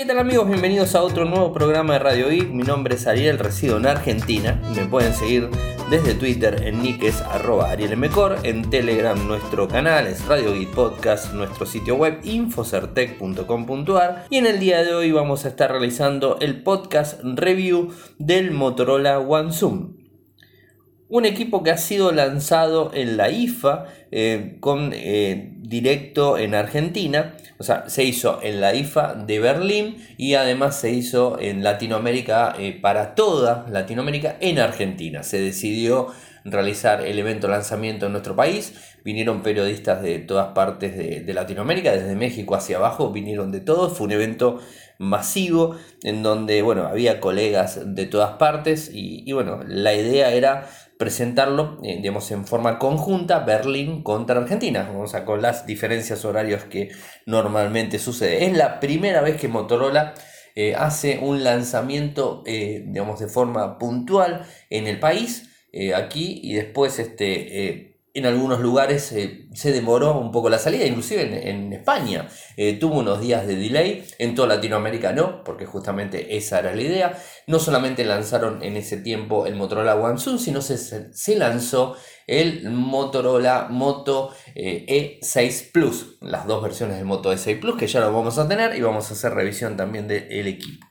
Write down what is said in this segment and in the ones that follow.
¿Qué tal amigos? Bienvenidos a otro nuevo programa de Radio Geek. Mi nombre es Ariel, resido en Argentina. Me pueden seguir desde Twitter en nickes arroba en Telegram nuestro canal es Radio Podcast, nuestro sitio web infocertec.com.ar y en el día de hoy vamos a estar realizando el podcast review del Motorola One Zoom. Un equipo que ha sido lanzado en la IFA eh, con eh, directo en Argentina. O sea, se hizo en la IFA de Berlín y además se hizo en Latinoamérica eh, para toda Latinoamérica en Argentina. Se decidió realizar el evento lanzamiento en nuestro país. Vinieron periodistas de todas partes de, Latinoamérica, desde México hacia abajo, vinieron de todos. Fue un evento masivo en donde, bueno, había colegas de todas partes y, y bueno, la idea era presentarlo, eh, digamos, en forma conjunta, Berlín contra Argentina, o sea, con las diferencias horarias que normalmente sucede. Es la primera vez que Motorola eh, hace un lanzamiento, eh, digamos, de forma puntual en el país, aquí, y después este, en algunos lugares eh, se demoró un poco la salida, inclusive en, España eh, tuvo unos días de delay, en toda Latinoamérica no, porque justamente esa era la idea. No solamente lanzaron en ese tiempo el Motorola One Zoom, sino se, se lanzó el Motorola Moto E6 eh, e Plus, las dos versiones del Moto E6 Plus que ya lo vamos a tener y vamos a hacer revisión también del equipo.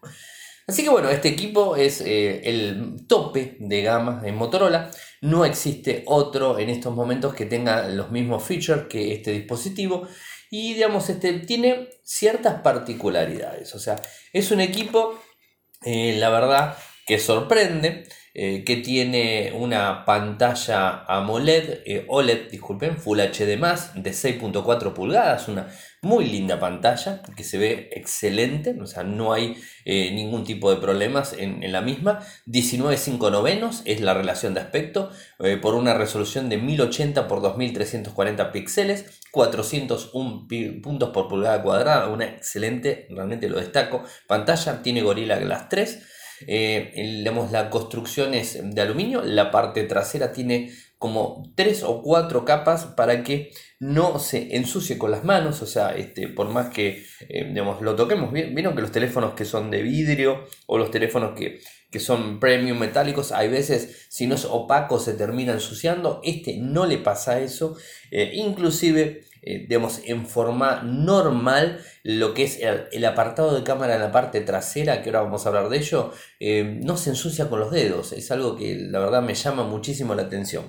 Así que bueno, este equipo es el tope de gama en Motorola. No existe otro en estos momentos que tenga los mismos features que este dispositivo. Y digamos, este tiene ciertas particularidades. O sea, es un equipo, eh, la verdad, que sorprende. Eh, que tiene una pantalla AMOLED, eh, OLED, disculpen, Full HD+, de 6.4 pulgadas, una muy linda pantalla que se ve excelente, o sea, no hay eh, ningún tipo de problemas en, la misma. 19.5 novenos es la relación de aspecto por una resolución de 1080 x 2340 píxeles, 401 puntos por pulgada cuadrada, una excelente, realmente lo destaco. Pantalla tiene Gorilla Glass 3 eh, la construcción es de aluminio, la parte trasera tiene como tres o cuatro capas para que no se ensucie con las manos, o sea, este, por más que eh, lo toquemos, vieron que los teléfonos que son de vidrio o los teléfonos que, son premium metálicos, hay veces si no es opaco se termina ensuciando, este no le pasa eso, eh, inclusive eh, en forma normal lo que es el, apartado de cámara en la parte trasera, que ahora vamos a hablar de ello, eh, no se ensucia con los dedos. Es algo que la verdad me llama muchísimo la atención.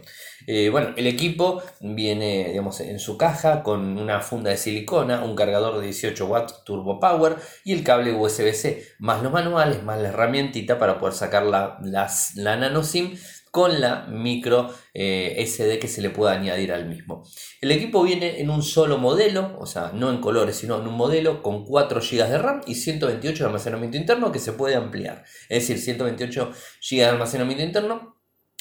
Eh, bueno, el equipo viene digamos, en su caja con una funda de silicona, un cargador de 18 watts Turbo Power y el cable USB-C, más los manuales, más la herramientita para poder sacar la, la nano SIM con la micro eh, SD que se le pueda añadir al mismo. El equipo viene en un solo modelo, o sea, no en colores, sino en un modelo con 4 GB de RAM y 128 de almacenamiento interno que se puede ampliar. Es decir, 128 GB de almacenamiento interno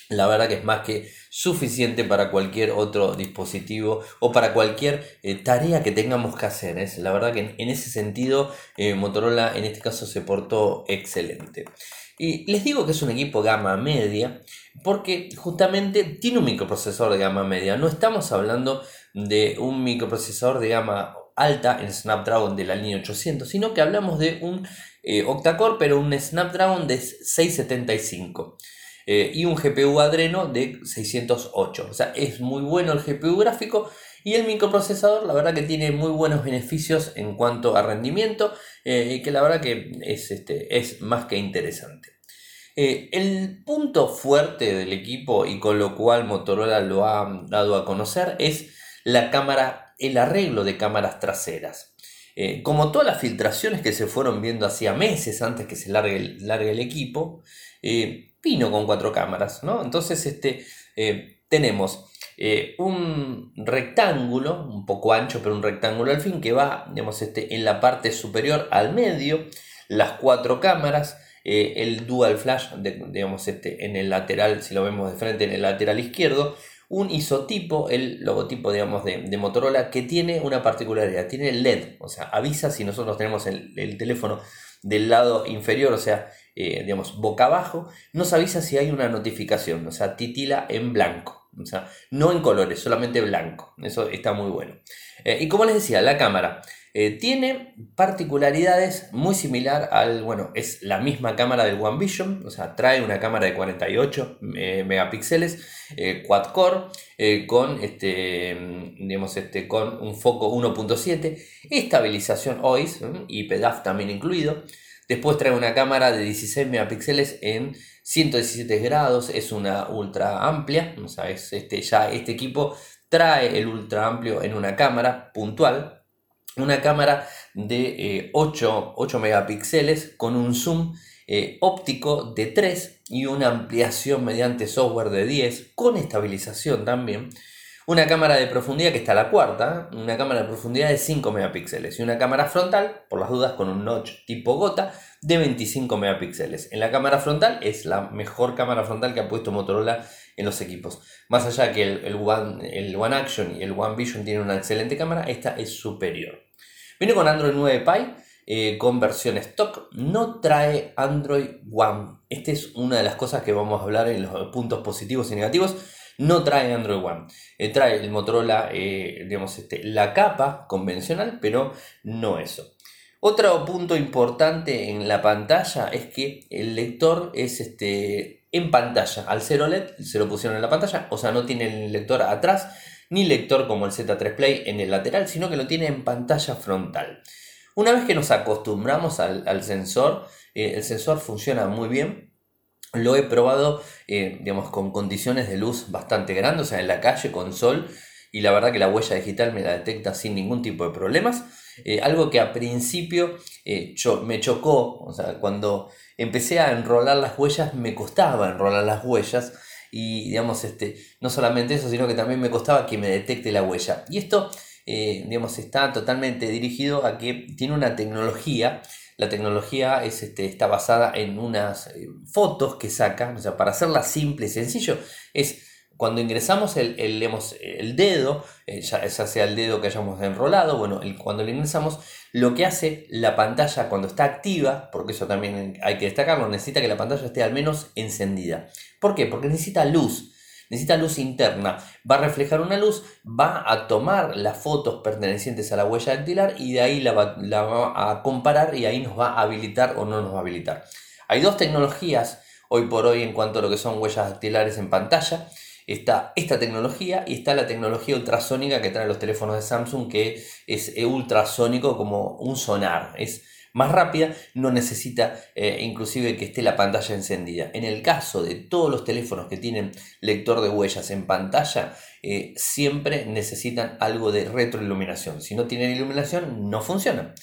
la verdad que es más que suficiente para cualquier otro dispositivo o para cualquier eh, tarea que tengamos que hacer. Es la verdad que en, ese sentido eh, Motorola en este caso se portó excelente. Y les digo que es un equipo gama media porque justamente tiene un microprocesador de gama media. No estamos hablando de un microprocesador de gama alta en Snapdragon de la línea 800, sino que hablamos de un eh, octa-core, pero un Snapdragon de 675 eh, y un GPU Adreno de 608. O sea, es muy bueno el GPU gráfico y el microprocesador, la verdad que tiene muy buenos beneficios en cuanto a rendimiento eh, y que la verdad que es, este, es más que interesante. Eh, el punto fuerte del equipo y con lo cual Motorola lo ha dado a conocer es la cámara, el arreglo de cámaras traseras. Eh, como todas las filtraciones que se fueron viendo hacía meses antes que se largue, largue el equipo, vino con cuatro cámaras, ¿no? Entonces este, tenemos eh, un rectángulo, un poco ancho, pero un rectángulo al fin, que va digamos, este, en la parte superior al medio, las cuatro cámaras, eh, el dual flash, digamos, este, en el lateral, si lo vemos de frente, en el lateral izquierdo, un isotipo, el logotipo digamos, de, Motorola, que tiene una particularidad, tiene LED, o sea, avisa si nosotros tenemos el, teléfono del lado inferior, o sea, eh, digamos, boca abajo, nos avisa si hay una notificación, o sea, titila en blanco. O sea, no en colores, solamente blanco. Eso está muy bueno. Eh, y como les decía, la cámara. Eh, tiene particularidades muy similar al, bueno, es la misma cámara del One Vision, o sea, trae una cámara de 48 eh, megapíxeles, eh, quad core, con, este, digamos, este, con un foco 1.7, estabilización OIS y PEDAF también incluido. Después trae una cámara de 16 megapíxeles en 117 grados, es una ultra amplia, o sea, es este, ya este equipo trae el ultra amplio en una cámara puntual, una cámara de 8, eh, megapíxeles con un zoom eh, óptico de 3 y una ampliación mediante software de 10 con estabilización también. Una cámara de profundidad que está a la cuarta, una cámara de profundidad de 5 megapíxeles y una cámara frontal, por las dudas, con un notch tipo gota de 25 megapíxeles. En la cámara frontal es la mejor cámara frontal que ha puesto Motorola en los equipos. Más allá que el, One, el One Action y el One Vision tienen una excelente cámara, esta es superior. Viene con Android 9 Pie, eh, con versión stock, no trae Android One. Esta es una de las cosas que vamos a hablar en los puntos positivos y negativos. No trae Android One. Eh, trae el Motorola, eh, digamos, este, la capa convencional, pero no eso. Otro punto importante en la pantalla es que el lector es este, en pantalla. Al 0 LED se lo pusieron en la pantalla, o sea, no tiene el lector atrás, ni lector como el Z3 Play en el lateral, sino que lo tiene en pantalla frontal. Una vez que nos acostumbramos al, sensor, eh, el sensor funciona muy bien. Lo he probado, eh, digamos, con condiciones de luz bastante grandes, o sea, en la calle con sol, y la verdad que la huella digital me la detecta sin ningún tipo de problemas. Eh, algo que a principio me chocó, o sea, cuando empecé a enrolar las huellas, me costaba enrolar las huellas y digamos, este, no solamente eso, sino que también me costaba que me detecte la huella. Y esto, eh, digamos, está totalmente dirigido a que tiene una tecnología, la tecnología es, este, está basada en unas eh, fotos que saca, o sea, para hacerla simple y sencillo, es cuando ingresamos el, el, dedo, eh, ya, sea el dedo que hayamos enrolado, bueno, cuando lo ingresamos, lo que hace la pantalla cuando está activa, porque eso también hay que destacarlo, necesita que la pantalla esté al menos encendida. ¿Por qué? Porque necesita luz, necesita luz interna. Va a reflejar una luz, va a tomar las fotos pertenecientes a la huella dactilar y de ahí la va, a comparar y ahí nos va a habilitar o no nos va a habilitar. Hay dos tecnologías hoy por hoy en cuanto a lo que son huellas dactilares en pantalla está esta tecnología y está la tecnología ultrasónica que traen los teléfonos de Samsung que es ultrasónico como un sonar. Es más rápida, no necesita eh, inclusive que esté la pantalla encendida. En el caso de todos los teléfonos que tienen lector de huellas en pantalla, eh, siempre necesitan algo de retroiluminación. Si no tienen iluminación, no funciona.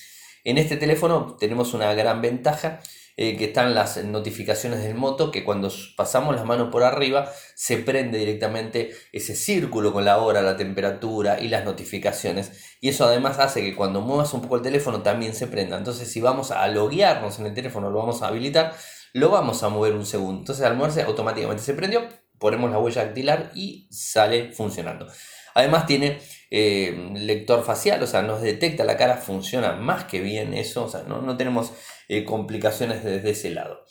En este teléfono tenemos una gran ventaja eh, que están las notificaciones del moto, que cuando pasamos las manos por arriba se prende directamente ese círculo con la hora, la temperatura y las notificaciones. Y eso además hace que cuando muevas un poco el teléfono también se prenda. Entonces si vamos a loguearnos en el teléfono, lo vamos a habilitar, lo vamos a mover un segundo. Entonces al moverse automáticamente se prendió, ponemos la huella dactilar y sale funcionando. Además tiene eh, lector facial, o sea, nos detecta la cara, funciona más que bien eso, o sea, no, no tenemos eh, complicaciones desde ese lado.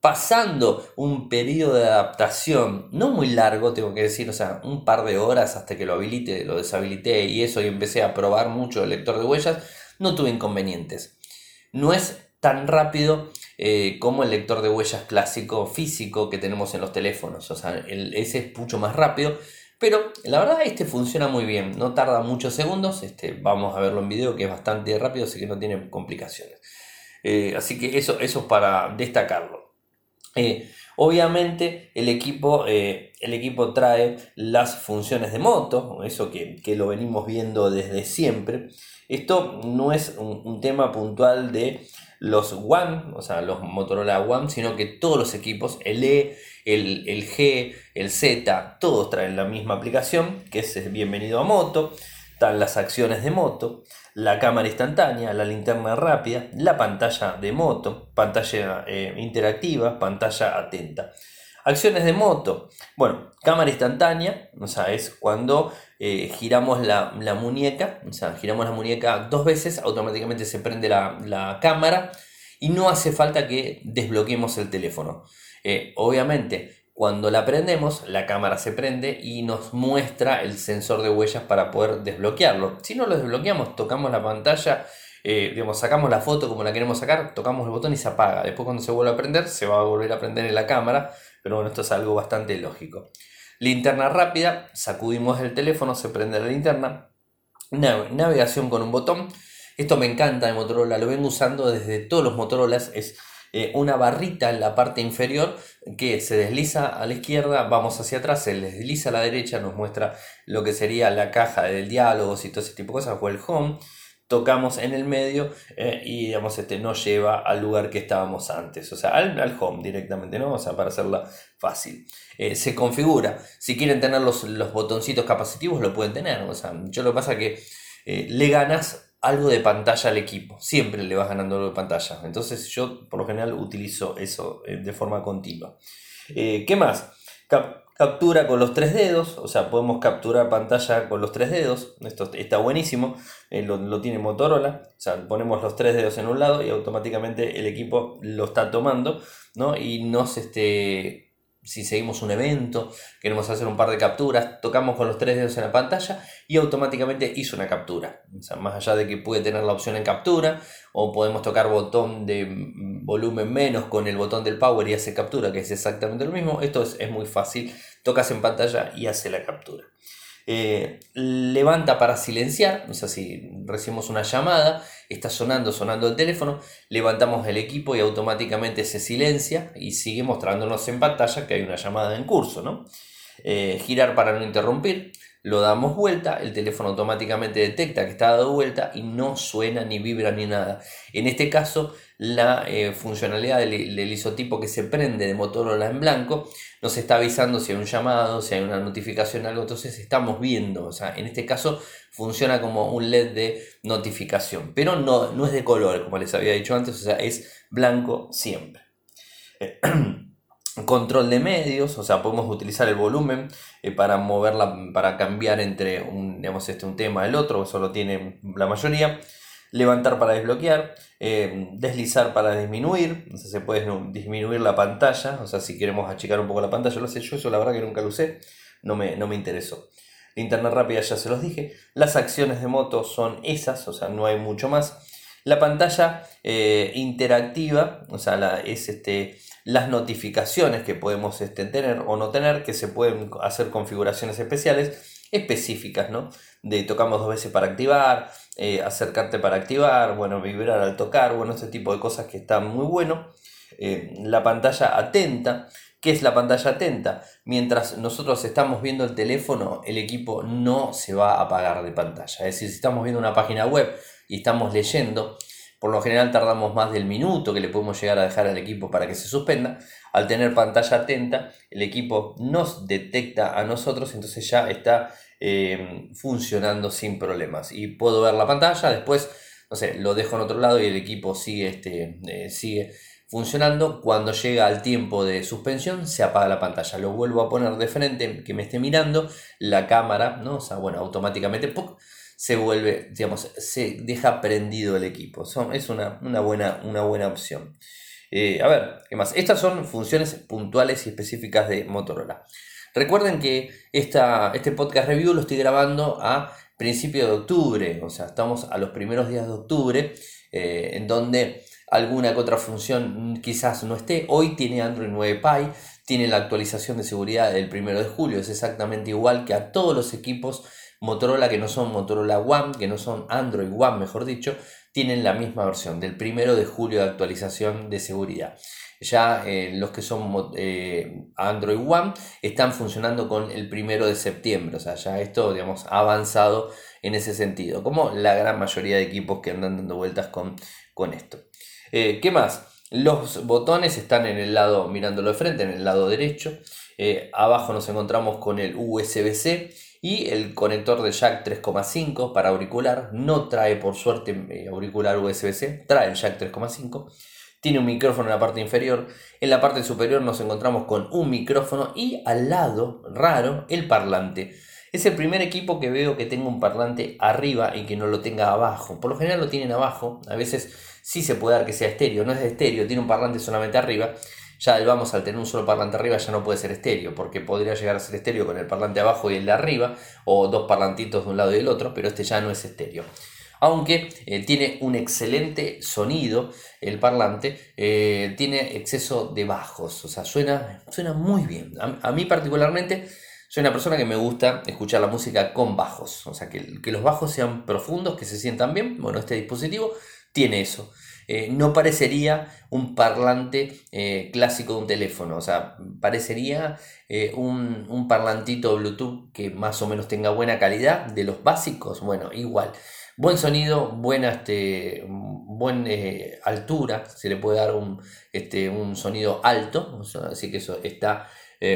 Pasando un periodo de adaptación no muy largo, tengo que decir, o sea, un par de horas hasta que lo habilite, lo deshabilité y eso y empecé a probar mucho el lector de huellas, no tuve inconvenientes. No es tan rápido eh, como el lector de huellas clásico físico que tenemos en los teléfonos, o sea, ese es mucho más rápido, pero la verdad este funciona muy bien, no tarda muchos segundos, este, vamos a verlo en video que es bastante rápido, así que no tiene complicaciones. Eh, así que eso, eso es para destacarlo. Eh, obviamente el equipo, eh, el equipo trae las funciones de moto, eso que, lo venimos viendo desde siempre. Esto no es un tema puntual de los One, o sea, los Motorola One, sino que todos los equipos, el E, el, G, el Z, todos traen la misma aplicación, que es bienvenido a moto, están las acciones de moto, la cámara instantánea, la linterna rápida, la pantalla de moto, pantalla eh, interactiva, pantalla atenta. Acciones de moto. Bueno, cámara instantánea, o sea, es cuando eh, giramos la, muñeca, o sea, giramos la muñeca dos veces, automáticamente se prende la, cámara y no hace falta que desbloqueemos el teléfono. Eh, obviamente, Cuando la prendemos, la cámara se prende y nos muestra el sensor de huellas para poder desbloquearlo. Si no lo desbloqueamos, tocamos la pantalla, eh, digamos, sacamos la foto como la queremos sacar, tocamos el botón y se apaga. Después cuando se vuelve a prender, se va a volver a prender en la cámara, pero bueno, esto es algo bastante lógico. Linterna rápida, sacudimos el teléfono, se prende la linterna. Navegación con un botón. Esto me encanta de Motorola, lo vengo usando desde todos los Motorolas. Es eh, una barrita en la parte inferior que se desliza a la izquierda, vamos hacia atrás, se desliza a la derecha, nos muestra lo que sería la caja del diálogo y todo ese tipo de cosas, o el home. Tocamos en el medio eh, y digamos, este nos lleva al lugar que estábamos antes, o sea, al, home directamente, ¿no? O sea, para hacerla fácil. Eh, se configura. Si quieren tener los, los botoncitos capacitivos, lo pueden tener. O sea, yo lo que pasa que le ganas algo de pantalla al equipo. Siempre le vas ganando algo de pantalla. Entonces yo por lo general utilizo eso eh, de forma continua. Eh, ¿Qué más? captura con los tres dedos, o sea, podemos capturar pantalla con los tres dedos. Esto está buenísimo, eh, lo, lo, tiene Motorola. O sea, ponemos los tres dedos en un lado y automáticamente el equipo lo está tomando, ¿no? Y nos este, si seguimos un evento, queremos hacer un par de capturas, tocamos con los tres dedos en la pantalla y automáticamente hizo una captura. Más allá de que puede tener la opción en captura o podemos tocar botón de volumen menos con el botón del power y hace captura, que es exactamente lo mismo, esto es, es muy fácil. Tocas en pantalla y hace la captura. Eh, levanta para silenciar, o sea, si recibimos una llamada, está sonando, sonando el teléfono, levantamos el equipo y automáticamente se silencia y sigue mostrándonos en pantalla que hay una llamada en curso, ¿no? Eh, girar para no interrumpir, lo damos vuelta, el teléfono automáticamente detecta que está dado vuelta y no suena ni vibra ni nada. En este caso, la eh, funcionalidad del, isotipo que se prende de Motorola en blanco nos está avisando si hay un llamado, si hay una notificación, algo. Entonces estamos viendo, o sea, en este caso funciona como un LED de notificación, pero no, no es de color, como les había dicho antes, o sea, es blanco siempre. control de medios, o sea, podemos utilizar el volumen eh, para moverla, para cambiar entre un, digamos, este, un tema el otro, eso lo tiene la mayoría. Levantar para desbloquear, eh, deslizar para disminuir, o sea, se puede disminuir la pantalla, o sea, si queremos achicar un poco la pantalla, lo sé yo, eso la verdad que nunca lo usé, no me, no me interesó. Linterna rápida ya se los dije, las acciones de moto son esas, o sea, no hay mucho más. La pantalla eh, interactiva, o sea, es este, las notificaciones que podemos este, tener o no tener, que se pueden hacer configuraciones especiales específicas, ¿no? De tocamos dos veces para activar, eh, acercarte para activar, bueno, vibrar al tocar, bueno, este tipo de cosas que están muy bueno. Eh, la pantalla atenta, ¿qué es la pantalla atenta? Mientras nosotros estamos viendo el teléfono, el equipo no se va a apagar de pantalla. Es decir, si estamos viendo una página web y estamos leyendo, por lo general tardamos más del minuto que le podemos llegar a dejar al equipo para que se suspenda. Al tener pantalla atenta, el equipo nos detecta a nosotros, entonces ya está eh, funcionando sin problemas. Y puedo ver la pantalla, después, no sé, lo dejo en otro lado y el equipo sigue, este, eh, sigue funcionando. Cuando llega al tiempo de suspensión, se apaga la pantalla. Lo vuelvo a poner de frente, que me esté mirando, la cámara, ¿no? O sea, bueno, automáticamente se vuelve, digamos, se deja prendido el equipo. es una, buena, una buena opción. Eh, a ver, ¿qué más? Estas son funciones puntuales y específicas de Motorola. Recuerden que esta, este podcast review lo estoy grabando a principio de octubre, o sea, estamos a los primeros días de octubre, eh, en donde alguna que otra función quizás no esté. Hoy tiene Android 9 Pie, tiene la actualización de seguridad del primero de julio, es exactamente igual que a todos los equipos Motorola que no son Motorola One, que no son Android One, mejor dicho, tienen la misma versión del primero de julio de actualización de seguridad. Ya eh, los que son eh, Android One están funcionando con el primero de septiembre, o sea, ya esto, digamos, ha avanzado en ese sentido, como la gran mayoría de equipos que andan dando vueltas con, con esto. Eh, ¿Qué más? Los botones están en el lado, mirándolo de frente, en el lado derecho. abajo nos encontramos con el USB-C y el conector de jack 3,5 para auricular. No trae por suerte eh, auricular USB-C, trae el jack 3,5. Tiene un micrófono en la parte inferior. En la parte superior nos encontramos con un micrófono y al lado, raro, el parlante. Es el primer equipo que veo que tenga un parlante arriba y que no lo tenga abajo. Por lo general lo tienen abajo. A veces sí se puede dar que sea estéreo. No es estéreo, tiene un parlante solamente arriba. ya vamos al tener un solo parlante arriba ya no puede ser estéreo, porque podría llegar a ser estéreo con el parlante abajo y el de arriba, o dos parlantitos de un lado y del otro, pero este ya no es estéreo. Aunque eh, tiene un excelente sonido, el parlante, eh, tiene exceso de bajos, o sea, suena, suena muy bien. a mí particularmente soy una persona que me gusta escuchar la música con bajos, o sea, que, que los bajos sean profundos, que se sientan bien. Bueno, este dispositivo tiene eso. Eh, no parecería un parlante eh, clásico de un teléfono, o sea, parecería eh, un, un, parlantito Bluetooth que más o menos tenga buena calidad de los básicos, bueno, igual. Buen sonido, buena este, buena altura, se le puede dar un, este, un sonido alto, así que eso está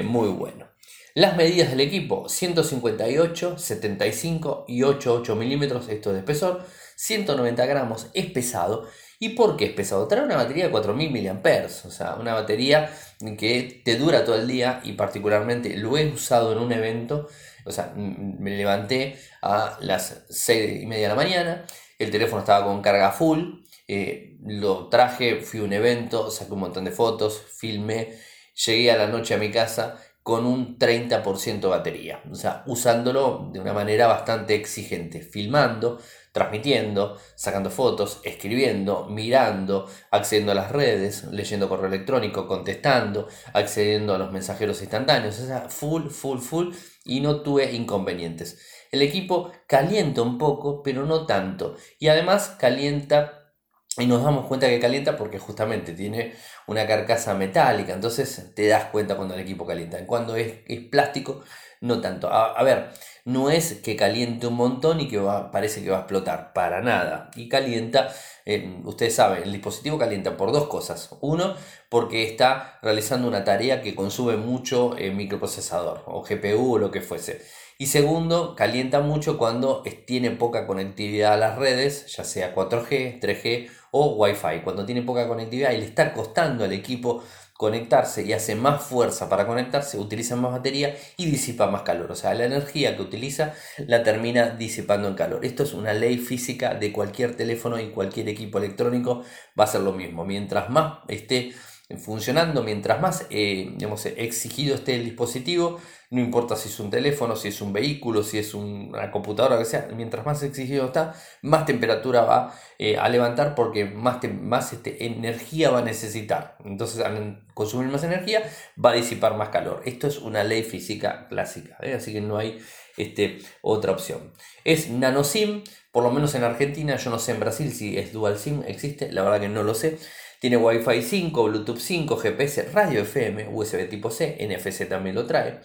muy bueno. Las medidas del equipo, 158, 75 y 88 milímetros, esto de espesor, 190 gramos, es pesado. ¿Y por qué es pesado? Trae una batería de 4000 mAh, o sea, una batería que te dura todo el día y particularmente lo he usado en un evento, o sea, me levanté a las 6 y media de la mañana, el teléfono estaba con carga full, eh, lo traje, fui a un evento, saqué un montón de fotos, filmé, llegué a la noche a mi casa con un 30% batería, o sea, usándolo de una manera bastante exigente, filmando, transmitiendo, sacando fotos, escribiendo, mirando, accediendo a las redes, leyendo correo electrónico, contestando, accediendo a los mensajeros instantáneos, o sea, full, full, full, y no tuve inconvenientes. El equipo calienta un poco, pero no tanto, y además calienta y nos damos cuenta que calienta porque justamente tiene una carcasa metálica, entonces te das cuenta cuando el equipo calienta. Cuando es plástico, no tanto. A, ver, no es que caliente un montón y que va, parece que va a explotar, para nada. Y calienta, eh, ustedes saben, el dispositivo calienta por dos cosas. Uno, porque está realizando una tarea que consume mucho el microprocesador o GPU o lo que fuese. Y segundo, calienta mucho cuando tiene poca conectividad a las redes, ya sea 4G, 3G o Wi-Fi. Cuando tiene poca conectividad y le está costando al equipo conectarse y hace más fuerza para conectarse, utiliza más batería y disipa más calor. O sea, la energía que utiliza la termina disipando en calor. Esto es una ley física de cualquier teléfono y cualquier equipo electrónico. Va a ser lo mismo. Mientras más esté funcionando, mientras más eh, digamos, exigido esté el dispositivo, no importa si es un teléfono, si es un vehículo, si es una computadora, que sea, mientras más exigido está, más temperatura va eh, a levantar porque más, más este, energía va a necesitar. Entonces, al consumir más energía, va a disipar más calor. Esto es una ley física clásica, ¿eh? así que no hay este, otra opción. Es nano SIM, por lo menos en Argentina, yo no sé en Brasil si es dual SIM, existe, la verdad que no lo sé. Tiene Wi-Fi 5, Bluetooth 5, GPS, radio FM, USB tipo C, NFC también lo trae.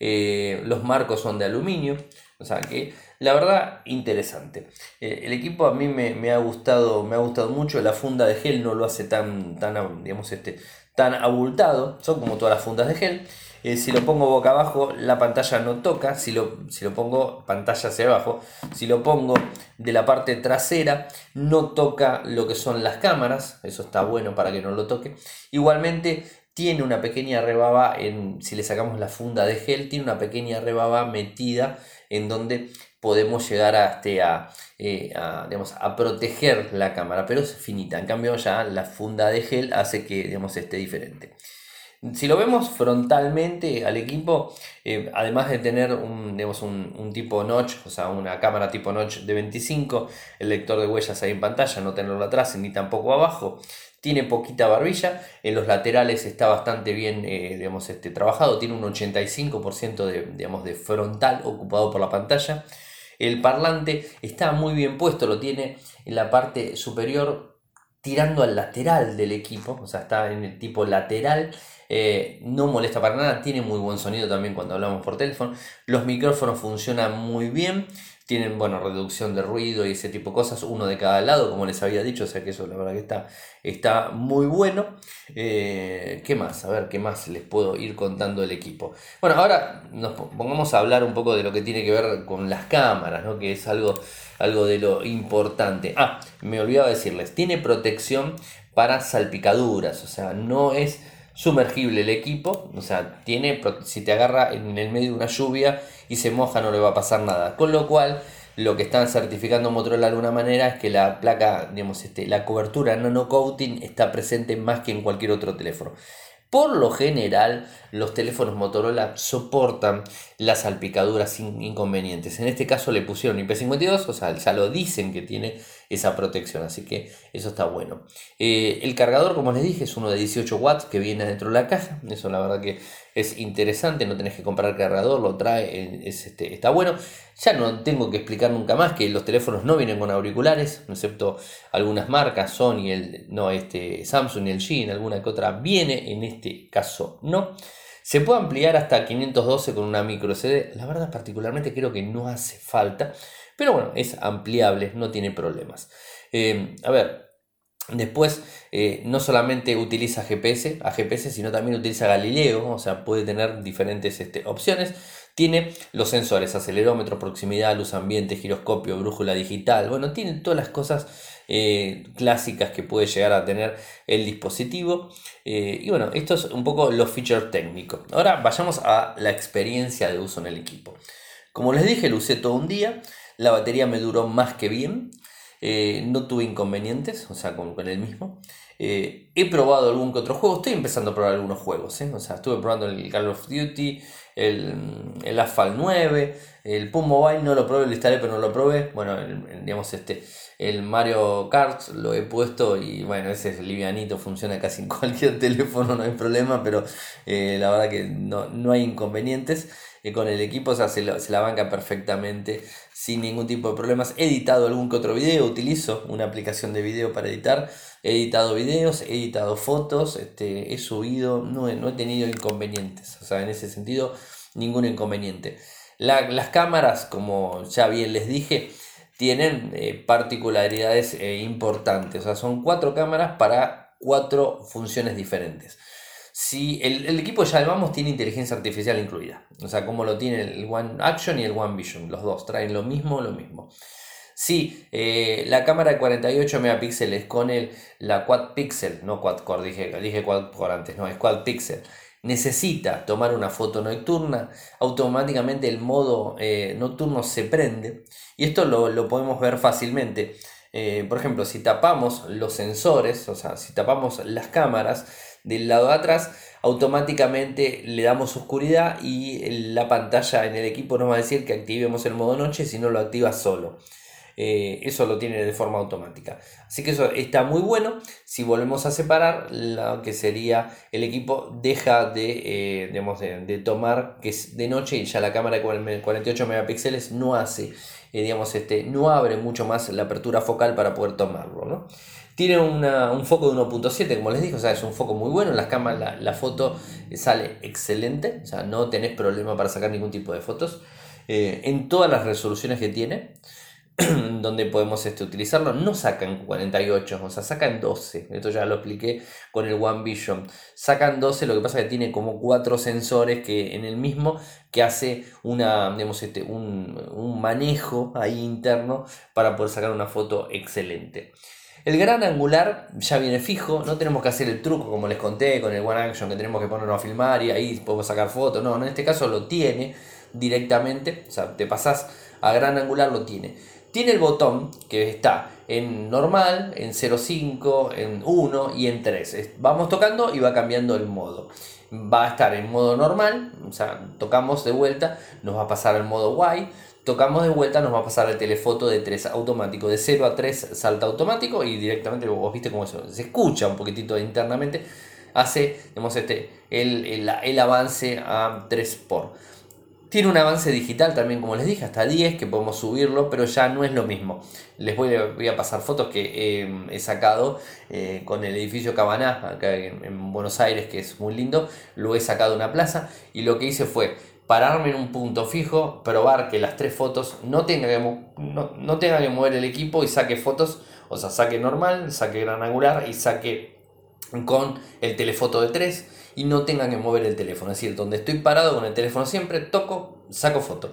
Eh, los marcos son de aluminio, o sea que la verdad interesante. Eh, el equipo a mí me, ha gustado, me ha gustado mucho, la funda de gel no lo hace tan, tan, digamos, este, tan abultado, son como todas las fundas de gel. Eh, si lo pongo boca abajo, la pantalla no toca. Si lo, si lo pongo pantalla hacia abajo, si lo pongo de la parte trasera, no toca lo que son las cámaras. Eso está bueno para que no lo toque. Igualmente, tiene una pequeña rebaba, en, si le sacamos la funda de gel, tiene una pequeña rebaba metida en donde podemos llegar a, este, a, eh, a, proteger la cámara, pero es finita. En cambio ya la funda de gel hace que digamos, esté diferente. Si lo vemos frontalmente al equipo, eh, además de tener un, un, tipo notch, o sea, una cámara tipo notch de 25, el lector de huellas ahí en pantalla, no tenerlo atrás ni tampoco abajo, tiene poquita barbilla, en los laterales está bastante bien eh, digamos, este, trabajado, tiene un 85% de, digamos, de frontal ocupado por la pantalla. El parlante está muy bien puesto, lo tiene en la parte superior tirando al lateral del equipo, o sea, está en el tipo lateral, eh, no molesta para nada, tiene muy buen sonido también cuando hablamos por teléfono, los micrófonos funcionan muy bien, tienen, bueno, reducción de ruido y ese tipo de cosas, uno de cada lado, como les había dicho, o sea que eso la verdad que está, está muy bueno. Eh, ¿Qué más? A ver, ¿qué más les puedo ir contando del equipo? Bueno, ahora nos pongamos a hablar un poco de lo que tiene que ver con las cámaras, ¿no? Que es algo, algo de lo importante. Ah, me olvidaba decirles, tiene protección para salpicaduras, o sea, no es sumergible el equipo, o sea, tiene, si te agarra en el medio de una lluvia y se moja no le va a pasar nada. Con lo cual, lo que están certificando Motorola de alguna manera es que la placa, digamos, este, la cobertura nano coating está presente más que en cualquier otro teléfono. por lo general, los teléfonos Motorola soportan las salpicaduras sin inconvenientes. En este caso le pusieron IP52, o sea, ya lo dicen que tiene esa protección, así que eso está bueno. Eh, el cargador, como les dije, es uno de 18 watts que viene dentro de la caja. Eso la verdad que es interesante, no tenés que comprar cargador, lo trae, es, este, está bueno. Ya no tengo que explicar nunca más que los teléfonos no vienen con auriculares, excepto algunas marcas, Sony, el, no, este, Samsung el G, alguna que otra viene, en este caso no. Se puede ampliar hasta 512 con una micro CD. La verdad, particularmente creo que no hace falta. Pero bueno, es ampliable, no tiene problemas. Eh, a ver, Después, eh, no solamente utiliza GPS, a GPS, sino también utiliza Galileo, o sea, puede tener diferentes este, opciones. Tiene los sensores, acelerómetro, proximidad, luz ambiente, giroscopio, brújula digital. Bueno, tiene todas las cosas eh, clásicas que puede llegar a tener el dispositivo. Y bueno, esto es un poco los features técnicos. Ahora vayamos a la experiencia de uso en el equipo. Como les dije, lo usé todo un día. La batería me duró más que bien. Eh, no tuve inconvenientes, o sea, con, con el mismo. he probado algún que otro juego, estoy empezando a probar algunos juegos, o sea, estuve probando el Call of Duty, el, el Asphalt 9, el Pum Mobile no lo probé, lo instalé pero no lo probé, bueno, digamos este, el Mario Kart lo he puesto y bueno, ese es livianito, funciona casi en cualquier teléfono, no hay problema, pero eh, la verdad que no, hay inconvenientes. Eh, con el equipo o sea, se, la, banca perfectamente sin ningún tipo de problemas. He editado algún que otro video, utilizo una aplicación de video para editar. He editado videos, he editado fotos, este, he subido, no he, no he tenido inconvenientes. O sea, en ese sentido, ningún inconveniente. las cámaras, como ya bien les dije, tienen eh, particularidades eh, importantes. O sea, son cuatro cámaras para cuatro funciones diferentes. Si el, equipo ya vamos tiene inteligencia artificial incluida. O sea, como lo tiene el One Action y el One Vision. Los dos traen lo mismo, lo mismo. Si eh, la cámara de 48 megapíxeles con el, la quad pixel, no quad core, dije, quad core antes, no, es quad pixel necesita tomar una foto nocturna, automáticamente el modo eh, nocturno se prende y esto lo, podemos ver fácilmente. Eh, por ejemplo, si tapamos los sensores, o sea, si tapamos las cámaras del lado de atrás, automáticamente le damos oscuridad y la pantalla en el equipo nos va a decir que activemos el modo noche si no lo activa solo. Eh, eso lo tiene de forma automática. Así que eso está muy bueno. Si volvemos a separar, lo que sería el equipo deja de, eh, de, tomar, que es de noche y ya la cámara de 48 megapíxeles no hace, eh, digamos, este, no abre mucho más la apertura focal para poder tomarlo. Tiene un foco de 1.7, como les dije, o sea, es un foco muy bueno. En las cámaras la, foto sale excelente, o sea, no tenés problema para sacar ningún tipo de fotos. en todas las resoluciones que tiene. donde podemos este, utilizarlo, no sacan 48, o sea, sacan 12. Esto ya lo expliqué con el One Vision. Sacan 12, lo que pasa es que tiene como cuatro sensores que en el mismo que hace una, digamos, este, un, un manejo ahí interno para poder sacar una foto excelente. El gran angular ya viene fijo, no tenemos que hacer el truco como les conté con el One Action que tenemos que ponernos a filmar y ahí podemos sacar fotos. No, en este caso lo tiene directamente, o sea, te pasas a gran angular, lo tiene. Tiene el botón que está en normal, en 0.5, en 1 y en 3. Vamos tocando y va cambiando el modo. Va a estar en modo normal, o sea, tocamos de vuelta, nos va a pasar al modo Y. Tocamos de vuelta, nos va a pasar el telefoto de 3 automático. De 0 a 3 salta automático y directamente vos viste cómo se, se escucha un poquitito internamente. Hace este, el, el, el avance a 3 por. Tiene un avance digital también, como les dije, hasta 10 que podemos subirlo, pero ya no es lo mismo. Les voy voy a pasar fotos que eh, he sacado eh, con el edificio Cabaná, acá en, Buenos Aires, que es muy lindo. Lo he sacado de una plaza y lo que hice fue pararme en un punto fijo, probar que las tres fotos no tengan que, no, no tenga que mover el equipo y saque fotos, o sea, saque normal, saque gran angular y saque con el telefoto de 3 y no tengan que mover el teléfono. Es decir, donde estoy parado con el teléfono siempre, toco, saco foto.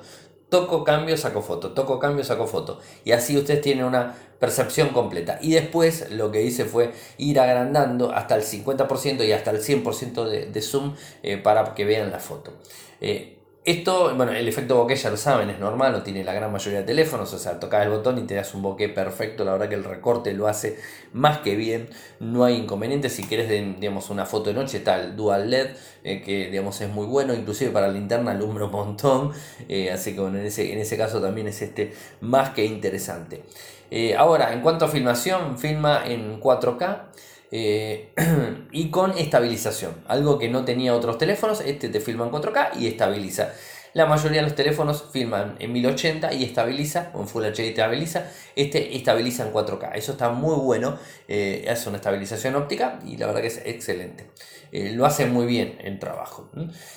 Toco, cambio, saco foto. Toco, cambio, saco foto. Y así ustedes tienen una percepción completa. Y después lo que hice fue ir agrandando hasta el 50% y hasta el 100% de, de, zoom eh, para que vean la foto. Eh, Esto, bueno, el efecto bokeh ya lo saben, es normal, lo tiene la gran mayoría de teléfonos, o sea, tocas el botón y te das un bokeh perfecto, la verdad que el recorte lo hace más que bien, no hay inconveniente, si quieres, digamos, una foto de noche está el Dual LED, eh, que, digamos, es muy bueno, inclusive para la linterna alumbra un montón, eh, así que, bueno, en ese, en ese caso también es este más que interesante. Eh, ahora, en cuanto a filmación, filma en 4K, eh, y con estabilización, algo que no tenía otros teléfonos, este te filma en 4K y estabiliza. La mayoría de los teléfonos filman en 1080 y estabiliza, o en Full HD estabiliza, este estabiliza en 4K. Eso está muy bueno, eh, es una estabilización óptica y la verdad que es excelente. Eh, lo hace muy bien el trabajo.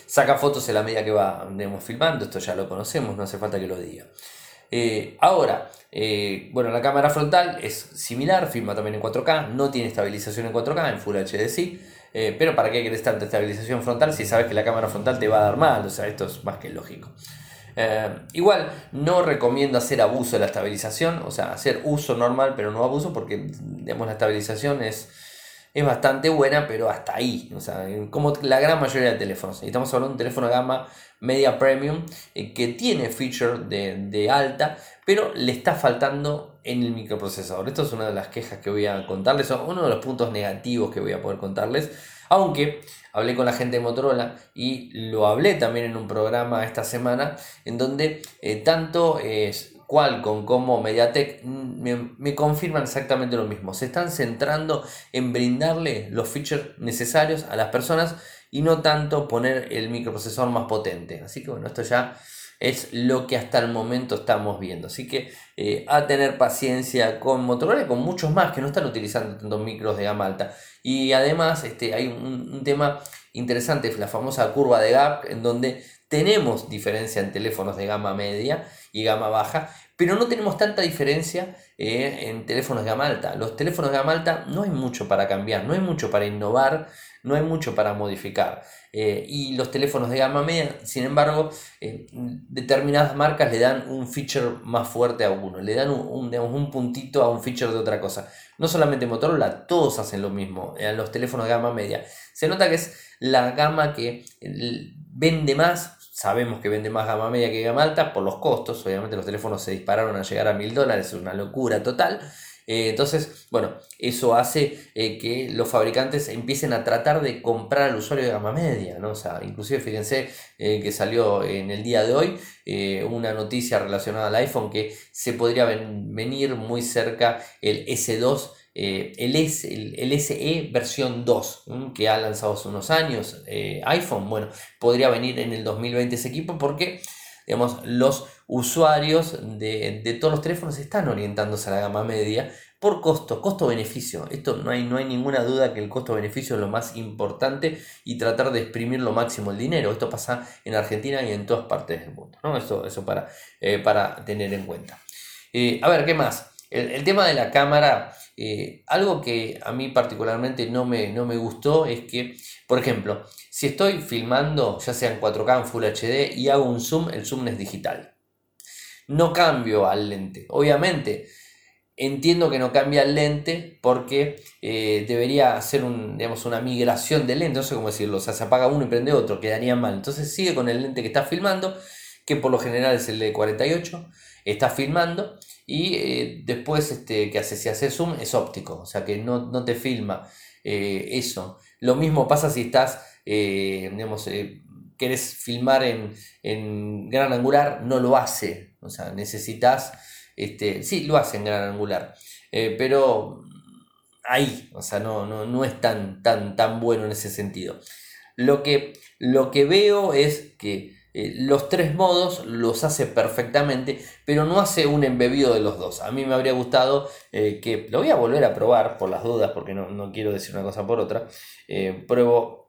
Saca fotos en la medida que va filmando, esto ya lo conocemos, no hace falta que lo diga. Eh, ahora, eh, bueno, la cámara frontal es similar, filma también en 4K, no tiene estabilización en 4K, en Full HD sí, eh, pero ¿para qué querés tanta estabilización frontal si sabes que la cámara frontal te va a dar mal? O sea, esto es más que lógico. igual, no recomiendo hacer abuso de la estabilización, o sea, hacer uso normal, pero no abuso, porque digamos, la estabilización es, es bastante buena, pero hasta ahí, o sea, como la gran mayoría de teléfonos. Estamos hablando de un teléfono gama media premium eh, que tiene feature de, alta, pero le está faltando en el microprocesador. Esto es una de las quejas que voy a contarles, o uno de los puntos negativos que voy a poder contarles. Aunque hablé con la gente de Motorola y lo hablé también en un programa esta semana, en donde eh, tanto es Qualcomm como Mediatek me, me, confirman exactamente lo mismo. Se están centrando en brindarle los features necesarios a las personas y no tanto poner el microprocesor más potente. Así que bueno, esto ya es lo que hasta el momento estamos viendo. Así que eh, a tener paciencia con Motorola y con muchos más que no están utilizando tantos micros de gama alta. Y además este, hay un, tema interesante, la famosa curva de gap, en donde tenemos diferencia en teléfonos de gama media y gama baja, pero no tenemos tanta diferencia eh, en teléfonos de gama alta. Los teléfonos de gama alta no hay mucho para cambiar, no hay mucho para innovar no hay mucho para modificar. Eh, y los teléfonos de gama media, sin embargo, eh, determinadas marcas le dan un feature más fuerte a uno, le dan un, un, puntito a un feature de otra cosa. No solamente Motorola, todos hacen lo mismo en los teléfonos de gama media. Se nota que es la gama que vende más, sabemos que vende más gama media que gama alta por los costos, obviamente los teléfonos se dispararon a llegar a mil dólares, es una locura total. Eh, entonces, bueno, eso hace eh, que los fabricantes empiecen a tratar de comprar al usuario de gama media, ¿no? O sea, inclusive fíjense eh, que salió en el día de hoy una noticia relacionada al iPhone que se podría venir muy cerca el S2 el, S, el, SE versión 2 que ha lanzado hace unos años iPhone, bueno, podría venir en el 2020 ese equipo porque digamos, los usuarios de, todos los teléfonos están orientándose a la gama media por costo, costo-beneficio. Esto no hay, no hay ninguna duda que el costo-beneficio es lo más importante y tratar de exprimir lo máximo el dinero. Esto pasa en Argentina y en todas partes del mundo. ¿no? Eso, eso para, eh, para tener en cuenta. Eh, a ver, ¿qué más? El, tema de la cámara, eh, algo que a mí particularmente no me, no me gustó es que, por ejemplo, si estoy filmando, ya sea en 4K, en Full HD, y hago un zoom, el zoom es digital. No cambio al lente. Obviamente, entiendo que no cambia el lente porque eh, debería hacer un, digamos, una migración de lente, no sé cómo decirlo, o sea, se apaga uno y prende otro, quedaría mal. Entonces sigue con el lente que está filmando, que por lo general es el de 48, está filmando y eh, después este, que hace, si hace zoom es óptico, o sea que no, te filma eh, eso. Lo mismo pasa si estás eh, digamos, eh, querés filmar en, gran angular, no lo hace. O sea, necesitas, este, sí, lo hace en gran angular, pero ahí, o sea, no, no, es tan, tan, tan bueno en ese sentido. Lo que, lo que veo es que los tres modos los hace perfectamente, pero no hace un embebido de los dos. A mí me habría gustado que, lo voy a volver a probar por las dudas, porque no, no quiero decir una cosa por otra, pruebo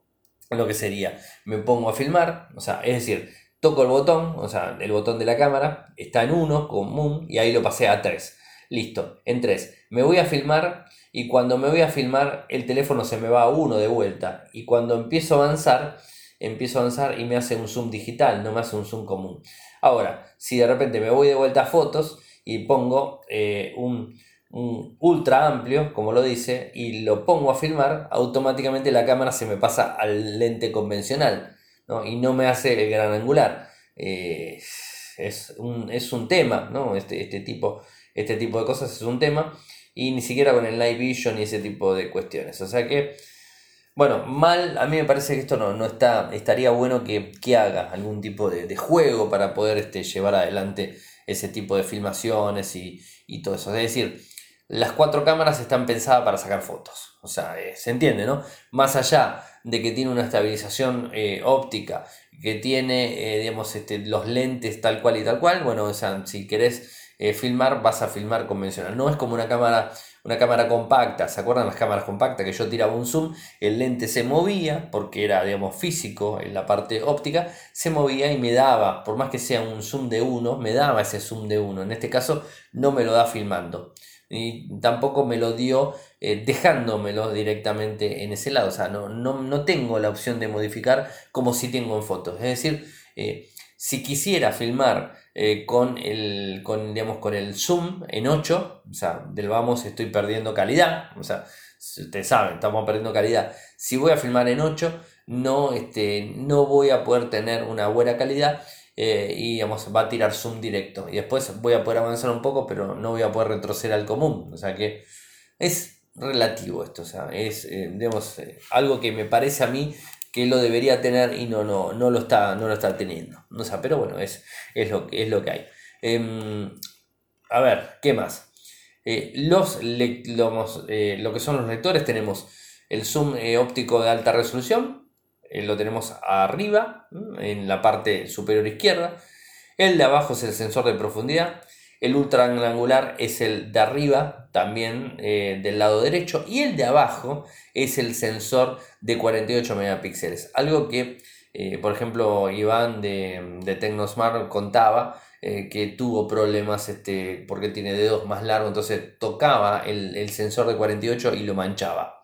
lo que sería, me pongo a filmar, o sea, es decir, toco el botón, o sea, el botón de la cámara, está en 1 común y ahí lo pasé a 3. Listo, en 3. Me voy a filmar y cuando me voy a filmar el teléfono se me va a 1 de vuelta y cuando empiezo a avanzar, empiezo a avanzar y me hace un zoom digital, no me hace un zoom común. Ahora, si de repente me voy de vuelta a fotos y pongo eh, un un ultra amplio, como lo dice, y lo pongo a filmar, automáticamente la cámara se me pasa al lente convencional y no me hace el gran angular. eh, es, un, es, un, tema, ¿no? Este, este, tipo, este tipo de cosas es un tema y ni siquiera con el Night Vision y ese tipo de cuestiones. O sea que, bueno, mal, a mí me parece que esto no, no está, estaría bueno que, que haga algún tipo de, juego para poder este, llevar adelante ese tipo de filmaciones y, y todo eso. Es decir, las cuatro cámaras están pensadas para sacar fotos. O sea, eh, se entiende, ¿no? Más allá de que tiene una estabilización eh, óptica, que tiene, eh, digamos, este, los lentes tal cual y tal cual, bueno, o sea, si querés filmar, vas a filmar convencional. No es como una cámara, una cámara compacta. ¿Se acuerdan las cámaras compactas que yo tiraba un zoom? El lente se movía, porque era, digamos, físico en la parte óptica, se movía y me daba, por más que sea un zoom de uno, me daba ese zoom de uno. En este caso, no me lo da filmando y tampoco me lo dio eh, dejándomelo directamente en ese lado. O sea, no, no, tengo la opción de modificar como si tengo en fotos. Es decir, eh, si quisiera filmar eh, con, el, con, digamos, con el zoom en 8, o sea, del vamos estoy perdiendo calidad. O sea, ustedes saben, estamos perdiendo calidad. Si voy a filmar en 8, no, este, no voy a poder tener una buena calidad eh, y digamos, va a tirar zoom directo. Y después voy a poder avanzar un poco, pero no voy a poder retroceder al común. O sea que es relativo esto, o sea, es eh, digamos, algo que me parece a mí que lo debería tener y no, no, no, lo, está, no lo está teniendo. O sea, pero bueno, es, es, lo, es lo que hay. Em, a ver, ¿qué más? los, lo que son los lectores tenemos el zoom óptico de alta resolución, eh, lo tenemos arriba, en la parte superior izquierda. El de abajo es el sensor de profundidad. El ultra angular es el de arriba, también eh, del lado derecho. Y el de abajo es el sensor de 48 megapíxeles. Algo que, eh, por ejemplo, Iván de, de Tecnosmart contaba que tuvo problemas este, porque tiene dedos más largos. Entonces tocaba el, el sensor de 48 y lo manchaba.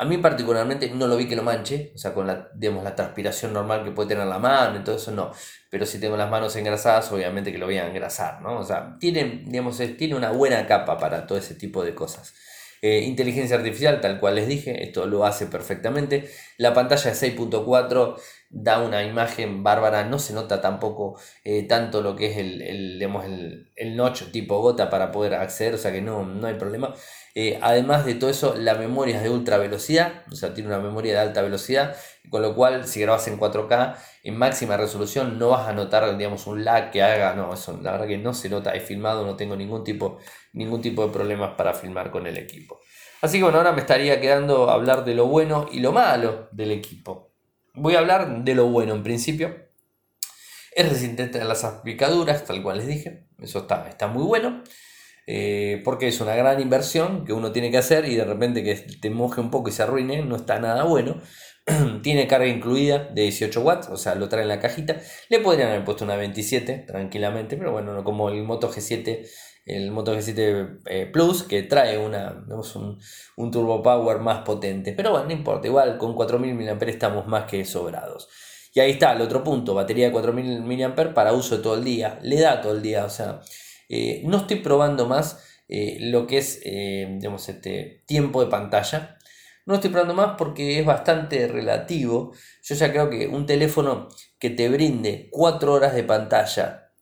A mí particularmente no lo vi que lo manche, o sea, con la, digamos, la transpiración normal que puede tener la mano y todo eso, no. Pero si tengo las manos engrasadas, obviamente que lo voy a engrasar, ¿no? O sea, tiene, digamos, tiene una buena capa para todo ese tipo de cosas. Eh, inteligencia artificial, tal cual les dije, esto lo hace perfectamente. La pantalla de 6.4 da una imagen bárbara, no se nota tampoco eh, tanto lo que es el, el, el, el, notch tipo gota para poder acceder, o sea que no, no hay problema. Eh, además de todo eso, la memoria es de ultra velocidad, o sea, tiene una memoria de alta velocidad, con lo cual si grabas en 4K en máxima resolución no vas a notar, digamos, un lag que haga, no, eso la verdad que no se nota, he filmado, no tengo ningún tipo, ningún tipo de problemas para filmar con el equipo. Así que bueno, ahora me estaría quedando hablar de lo bueno y lo malo del equipo. Voy a hablar de lo bueno en principio. Es resistente a las aplicaduras, tal cual les dije, eso está, está muy bueno. Eh, porque es una gran inversión que uno tiene que hacer y de repente que te moje un poco y se arruine, no está nada bueno. tiene carga incluida de 18 watts, o sea, lo trae en la cajita. Le podrían haber puesto una 27 tranquilamente, pero bueno, como el Moto G7, el Moto G7 eh, Plus, que trae una, un, un, turbo power más potente. Pero bueno, no importa, igual con 4000 mAh estamos más que sobrados. Y ahí está el otro punto, batería de 4000 mAh para uso todo el día. Le da todo el día, o sea, eh, no estoy probando más eh, lo que es eh, este tiempo de pantalla. No estoy probando más porque es bastante relativo. Yo ya creo que un teléfono que te brinde 4 horas de pantalla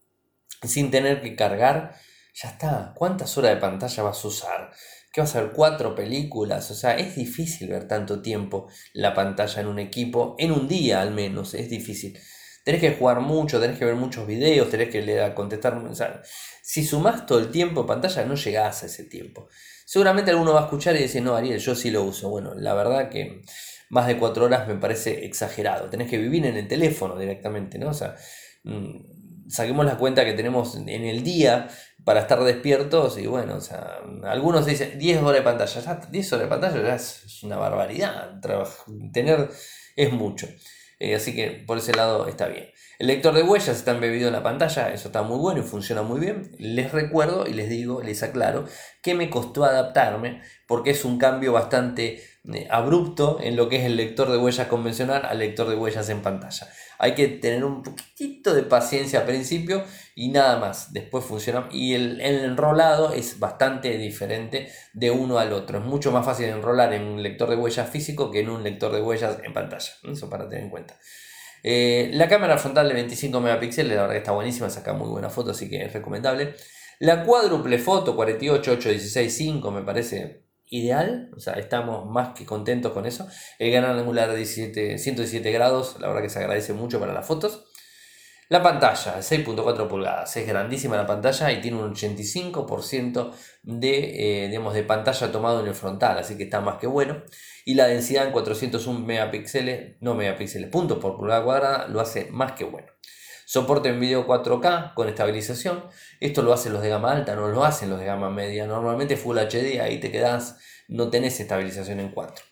sin tener que cargar, ya está. ¿Cuántas horas de pantalla vas a usar? ¿Qué vas a ver? ¿Cuatro películas? O sea, es difícil ver tanto tiempo la pantalla en un equipo, en un día al menos, es difícil tenés que jugar mucho, tenés que ver muchos videos, tenés que leer, contestar. O sea, si sumás todo el tiempo pantalla, no llegás a ese tiempo. Seguramente alguno va a escuchar y decir, no, Ariel, yo sí lo uso. Bueno, la verdad que más de cuatro horas me parece exagerado. Tenés que vivir en el teléfono directamente, ¿no? O sea, mm, saquemos la cuenta que tenemos en el día para estar despiertos y bueno, o sea, algunos dicen 10 horas de pantalla, ya 10 horas de pantalla ya es, una barbaridad, tener es mucho. Eh, así que por ese lado está bien. El lector de huellas está embebido en la pantalla, eso está muy bueno y funciona muy bien. Les recuerdo y les digo, les aclaro, que me costó adaptarme porque es un cambio bastante eh, abrupto en lo que es el lector de huellas convencional al lector de huellas en pantalla. Hay que tener un poquitito de paciencia al principio y nada más. Después funciona. Y el, enrolado es bastante diferente de uno al otro. Es mucho más fácil enrolar en un lector de huellas físico que en un lector de huellas en pantalla. Eso para tener en cuenta. Eh, la cámara frontal de 25 megapíxeles, la verdad que está buenísima, saca muy buena foto, así que es recomendable. La cuádruple foto 48, 8, 16, 5 me parece ideal, o sea, estamos más que contentos con eso. El gran angular de 117 grados, la verdad que se agradece mucho para las fotos. La pantalla, 6.4 pulgadas, es grandísima la pantalla y tiene un 85% de, eh, digamos, de pantalla tomado en el frontal, así que está más que bueno. Y la densidad en 401 megapíxeles, no megapíxeles, puntos por pulgada cuadrada, lo hace más que bueno. Soporte en video 4K con estabilización. Esto lo hacen los de gama alta, no lo hacen los de gama media. Normalmente Full HD, ahí te quedas, no tenés estabilización en 4.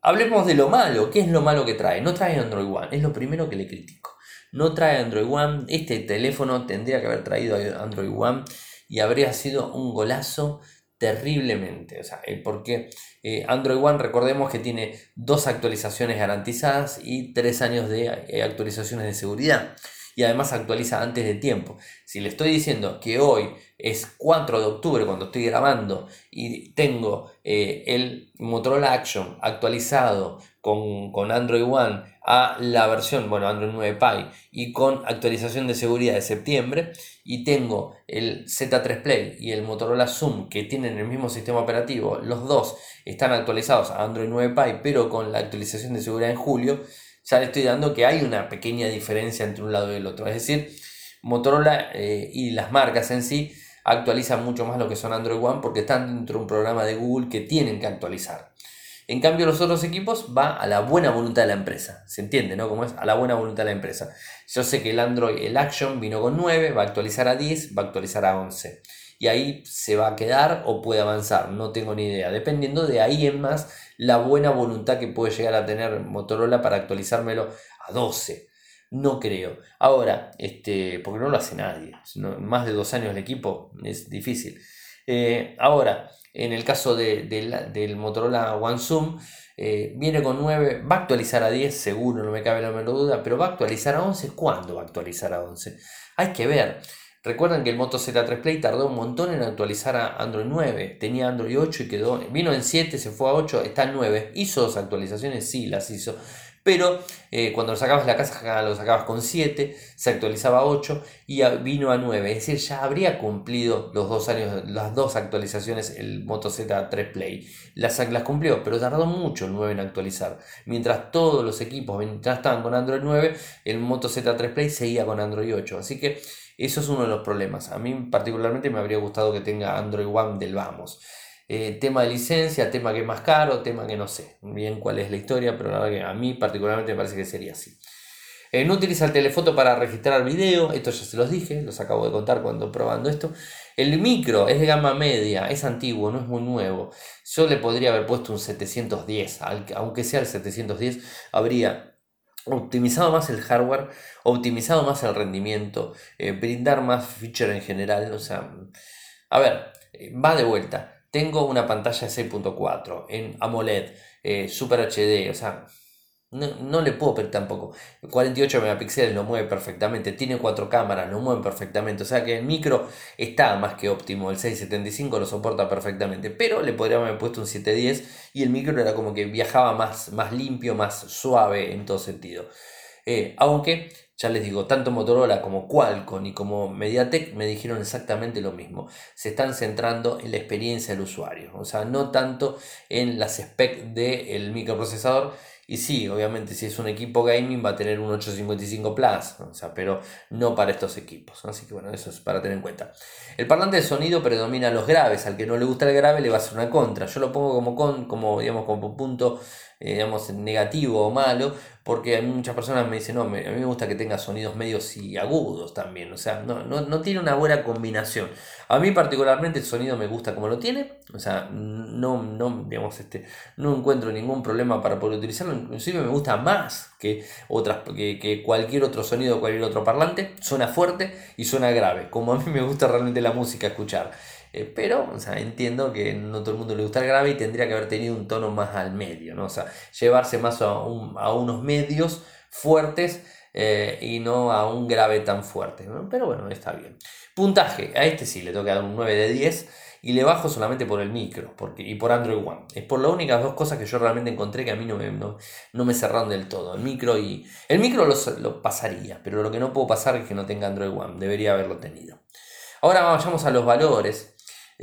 Hablemos de lo malo. ¿Qué es lo malo que trae? No trae Android One, es lo primero que le critico no trae Android One. Este teléfono tendría que haber traído Android One y habría sido un golazo terriblemente. O sea, eh, porque eh, Android One, recordemos que tiene dos actualizaciones garantizadas y tres años de eh, actualizaciones de seguridad. Y además actualiza antes de tiempo. Si le estoy diciendo que hoy es 4 de octubre cuando estoy grabando y tengo el Motorola Action actualizado con, con Android One a la versión, bueno, Android 9 Pie y con actualización de seguridad de septiembre y tengo el Z3 Play y el Motorola Zoom que tienen el mismo sistema operativo, los dos están actualizados a Android 9 Pie pero con la actualización de seguridad en julio, ya le estoy dando que hay una pequeña diferencia entre un lado y el otro, es decir, Motorola eh, y las marcas en sí actualizan mucho más lo que son Android One porque están dentro de un programa de Google que tienen que actualizar. En cambio, los otros equipos va a la buena voluntad de la empresa. ¿Se entiende, no? Como es a la buena voluntad de la empresa. Yo sé que el Android, el Action vino con 9, va a actualizar a 10, va a actualizar a 11. Y ahí se va a quedar o puede avanzar, no tengo ni idea. Dependiendo de ahí en más la buena voluntad que puede llegar a tener Motorola para actualizármelo a 12. No creo. Ahora, este, porque no lo hace nadie. más de dos años el equipo es difícil. Eh, ahora, en el caso del Motorola One Zoom, eh, viene con 9, va a actualizar a 10, seguro, no me cabe la menor duda, pero va a actualizar a 11. ¿Cuándo va a actualizar a 11? Hay que ver. Recuerdan que el Moto Z3 Play tardó un montón en actualizar a Android 9. Tenía Android 8 y quedó. Vino en 7, se fue a 8, está en 9. ¿Hizo dos actualizaciones? Sí, las hizo. Pero eh, cuando lo sacabas la casa lo sacabas con 7, se actualizaba a 8 y vino a 9. Es decir, ya habría cumplido los dos años, las dos actualizaciones el Moto Z3 Play. Las, las cumplió, pero tardó mucho el 9 en actualizar. Mientras todos los equipos ya estaban con Android 9, el Moto Z3 Play seguía con Android 8. Así que eso es uno de los problemas. A mí particularmente me habría gustado que tenga Android One del vamos. Eh, tema de licencia, tema que es más caro, tema que no sé bien cuál es la historia, pero la verdad que a mí particularmente me parece que sería así. Eh, no utiliza el telefoto para registrar video, esto ya se los dije, los acabo de contar cuando probando esto. El micro es de gama media, es antiguo, no es muy nuevo. Yo le podría haber puesto un 710, aunque sea el 710, habría optimizado más el hardware, optimizado más el rendimiento, eh, brindar más feature en general. O sea, a ver, va de vuelta tengo una pantalla de 6.4 en AMOLED, eh, Super HD, o sea, no, le puedo pedir tampoco. 48 megapíxeles lo mueve perfectamente, tiene cuatro cámaras, lo mueve perfectamente, o sea que el micro está más que óptimo, el 675 lo soporta perfectamente, pero le podríamos haber puesto un 710 y el micro era como que viajaba más, más limpio, más suave en todo sentido. Eh, aunque ya les digo, tanto Motorola como Qualcomm y como Mediatek me dijeron exactamente lo mismo. Se están centrando en la experiencia del usuario, o sea, no tanto en las specs del microprocesador. Y sí, obviamente si es un equipo gaming va a tener un 855 Plus, o sea, pero no para estos equipos. Así que bueno, eso es para tener en cuenta. El parlante de sonido predomina los graves. Al que no le gusta el grave le va a hacer una contra. Yo lo pongo como, con, como, digamos, como punto eh, digamos, negativo o malo, porque muchas personas me dicen, no, a mí me gusta que tenga sonidos medios y agudos también, o sea, no, no, no, tiene una buena combinación. A mí particularmente el sonido me gusta como lo tiene, o sea, no, no, digamos, este, no encuentro ningún problema para poder utilizarlo, inclusive me gusta más que, otras, que, que cualquier otro sonido, cualquier otro parlante, suena fuerte y suena grave, como a mí me gusta realmente la música escuchar. Eh, pero, o sea, entiendo que no todo el mundo le gusta el grave y tendría que haber tenido un tono más al medio, ¿no? O sea, llevarse más a, a unos medios fuertes eh, y no a un grave tan fuerte, Pero bueno, está bien. Puntaje, a este sí le toca dar un 9 de 10 y le bajo solamente por el micro porque, y por Android One. Es por las únicas dos cosas que yo realmente encontré que a mí no me, no, me cerraron del todo. El micro y. El micro lo, lo pasaría, pero lo que no puedo pasar es que no tenga Android One. Debería haberlo tenido. Ahora vayamos a los valores.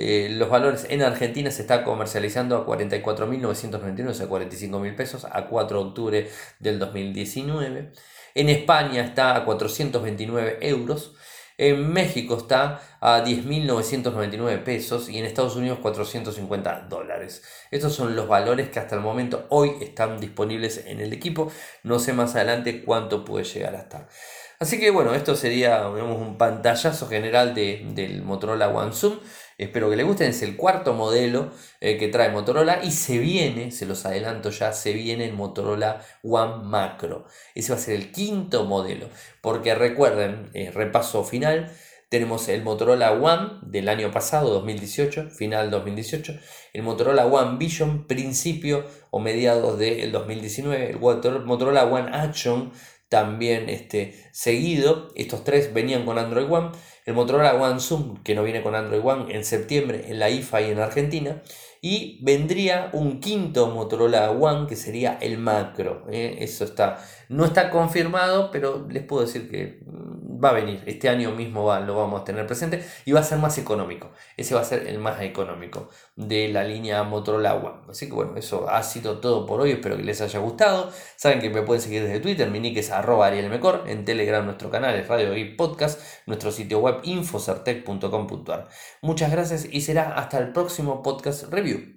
Eh, los valores en Argentina se está comercializando a 44.999, o sea, 45.000 pesos, a 4 de octubre del 2019. En España está a 429 euros. En México está a 10.999 pesos y en Estados Unidos 450 dólares. Estos son los valores que hasta el momento hoy están disponibles en el equipo. No sé más adelante cuánto puede llegar a estar. Así que bueno, esto sería un pantallazo general del Motorola One Zoom. Espero que les guste. Es el cuarto modelo eh, que trae Motorola y se viene, se los adelanto ya, se viene el Motorola One Macro. Ese va a ser el quinto modelo. Porque recuerden, eh, repaso final. Tenemos el Motorola One del año pasado, 2018, final 2018, el Motorola One Vision, principio o mediados del 2019, el Motorola One Action también este, seguido. Estos tres venían con Android One. El Motorola One Zoom, que no viene con Android One, en septiembre en la IFA y en Argentina. Y vendría un quinto Motorola One que sería el macro. ¿eh? Eso está, no está confirmado, pero les puedo decir que mm, va a venir. Este año mismo va, lo vamos a tener presente y va a ser más económico. Ese va a ser el más económico de la línea Motorola. Así que bueno, eso ha sido todo por hoy. Espero que les haya gustado. Saben que me pueden seguir desde Twitter. Mi nick es arroba En Telegram nuestro canal es Radio y Podcast. Nuestro sitio web infocertec.com.ar. Muchas gracias y será hasta el próximo podcast review.